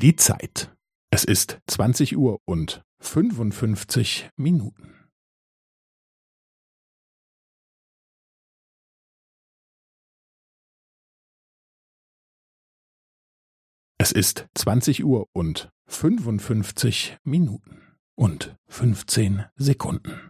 Die Zeit. Es ist 20 Uhr und 55 Minuten. Es ist 20 Uhr und 55 Minuten und 15 Sekunden.